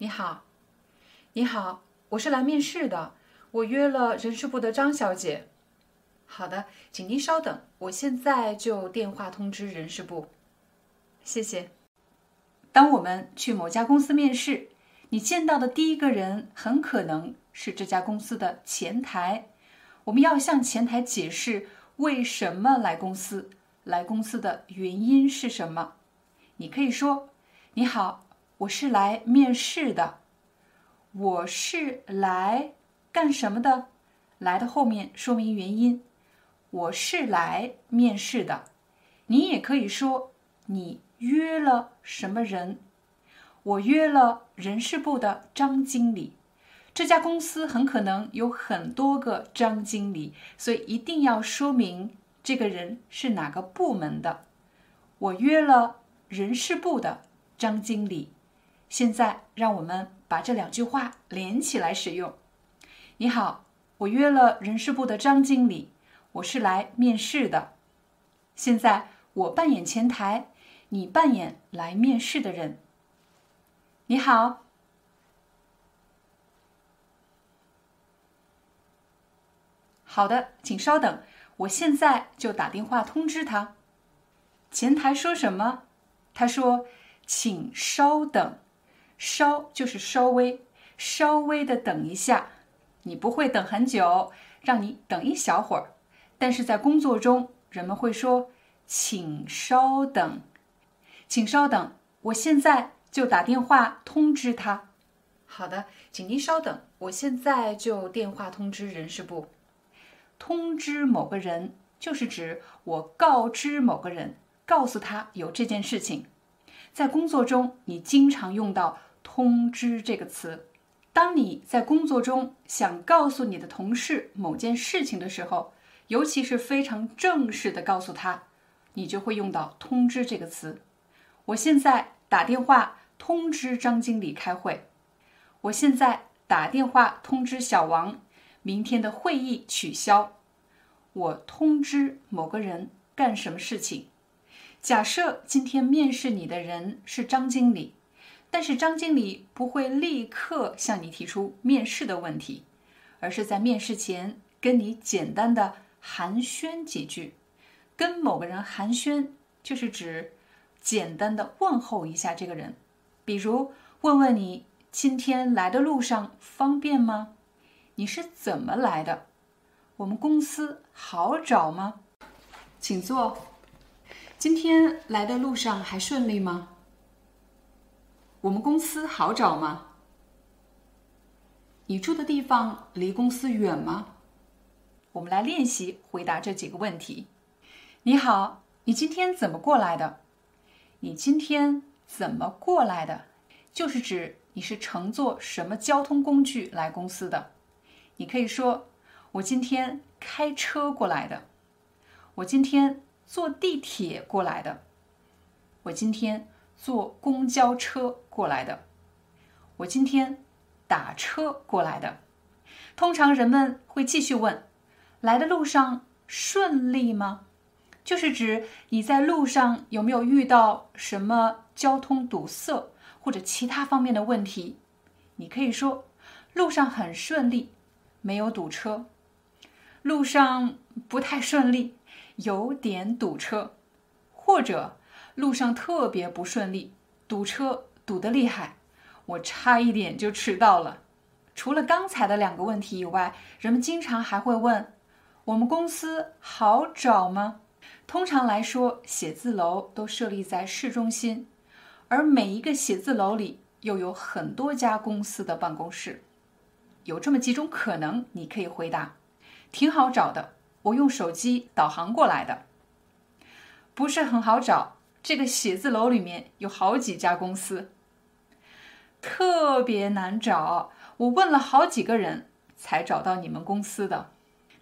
你好，你好，我是来面试的，我约了人事部的张小姐。好的，请您稍等，我现在就电话通知人事部。谢谢。当我们去某家公司面试，你见到的第一个人很可能是这家公司的前台。我们要向前台解释为什么来公司，来公司的原因是什么。你可以说：“你好。”我是来面试的，我是来干什么的？来的后面说明原因。我是来面试的。你也可以说你约了什么人？我约了人事部的张经理。这家公司很可能有很多个张经理，所以一定要说明这个人是哪个部门的。我约了人事部的张经理。现在让我们把这两句话连起来使用。你好，我约了人事部的张经理，我是来面试的。现在我扮演前台，你扮演来面试的人。你好，好的，请稍等，我现在就打电话通知他。前台说什么？他说：“请稍等。”稍就是稍微，稍微的等一下，你不会等很久，让你等一小会儿。但是在工作中，人们会说：“请稍等，请稍等，我现在就打电话通知他。”好的，请您稍等，我现在就电话通知人事部。通知某个人，就是指我告知某个人，告诉他有这件事情。在工作中，你经常用到。通知这个词，当你在工作中想告诉你的同事某件事情的时候，尤其是非常正式的告诉他，你就会用到通知这个词。我现在打电话通知张经理开会。我现在打电话通知小王，明天的会议取消。我通知某个人干什么事情？假设今天面试你的人是张经理。但是张经理不会立刻向你提出面试的问题，而是在面试前跟你简单的寒暄几句。跟某个人寒暄，就是指简单的问候一下这个人，比如问问你今天来的路上方便吗？你是怎么来的？我们公司好找吗？请坐。今天来的路上还顺利吗？我们公司好找吗？你住的地方离公司远吗？我们来练习回答这几个问题。你好，你今天怎么过来的？你今天怎么过来的？就是指你是乘坐什么交通工具来公司的。你可以说：“我今天开车过来的。”我今天坐地铁过来的。我今天。坐公交车过来的，我今天打车过来的。通常人们会继续问：“来的路上顺利吗？”就是指你在路上有没有遇到什么交通堵塞或者其他方面的问题。你可以说：“路上很顺利，没有堵车。”路上不太顺利，有点堵车，或者。路上特别不顺利，堵车堵得厉害，我差一点就迟到了。除了刚才的两个问题以外，人们经常还会问：我们公司好找吗？通常来说，写字楼都设立在市中心，而每一个写字楼里又有很多家公司的办公室。有这么几种可能，你可以回答：挺好找的，我用手机导航过来的。不是很好找。这个写字楼里面有好几家公司，特别难找，我问了好几个人才找到你们公司的。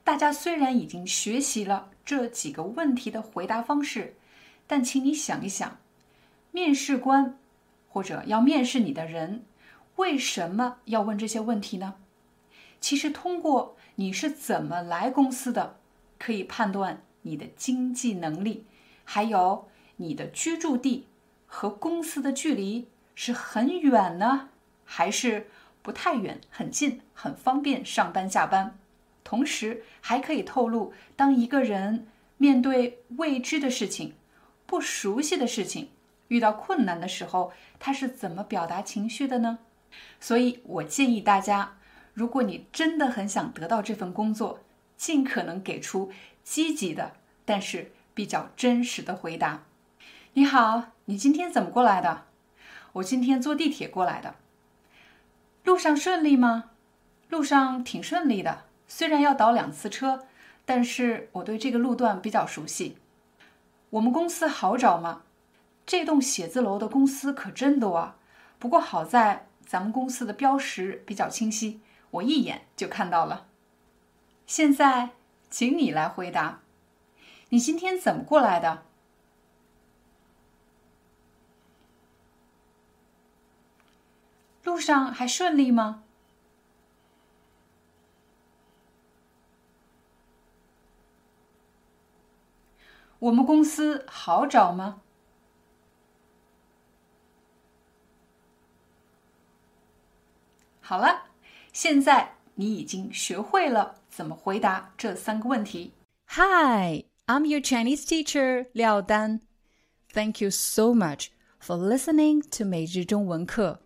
大家虽然已经学习了这几个问题的回答方式，但请你想一想，面试官或者要面试你的人为什么要问这些问题呢？其实，通过你是怎么来公司的，可以判断你的经济能力，还有你的居住地和公司的距离是很远呢，还是不太远、很近、很方便上班下班。同时，还可以透露，当一个人面对未知的事情、不熟悉的事情、遇到困难的时候，他是怎么表达情绪的呢？所以我建议大家。如果你真的很想得到这份工作，尽可能给出积极的，但是比较真实的回答。你好，你今天怎么过来的？我今天坐地铁过来的。路上顺利吗？路上挺顺利的，虽然要倒两次车，但是我对这个路段比较熟悉。我们公司好找吗？这栋写字楼的公司可真多啊，不过好在咱们公司的标识比较清晰。我一眼就看到了。现在，请你来回答：你今天怎么过来的？路上还顺利吗？我们公司好找吗？好了。现在你已经学会了怎么回答这三个问题。Hi, I'm your Chinese teacher 廖丹 Thank you so much for listening to 每日中文课.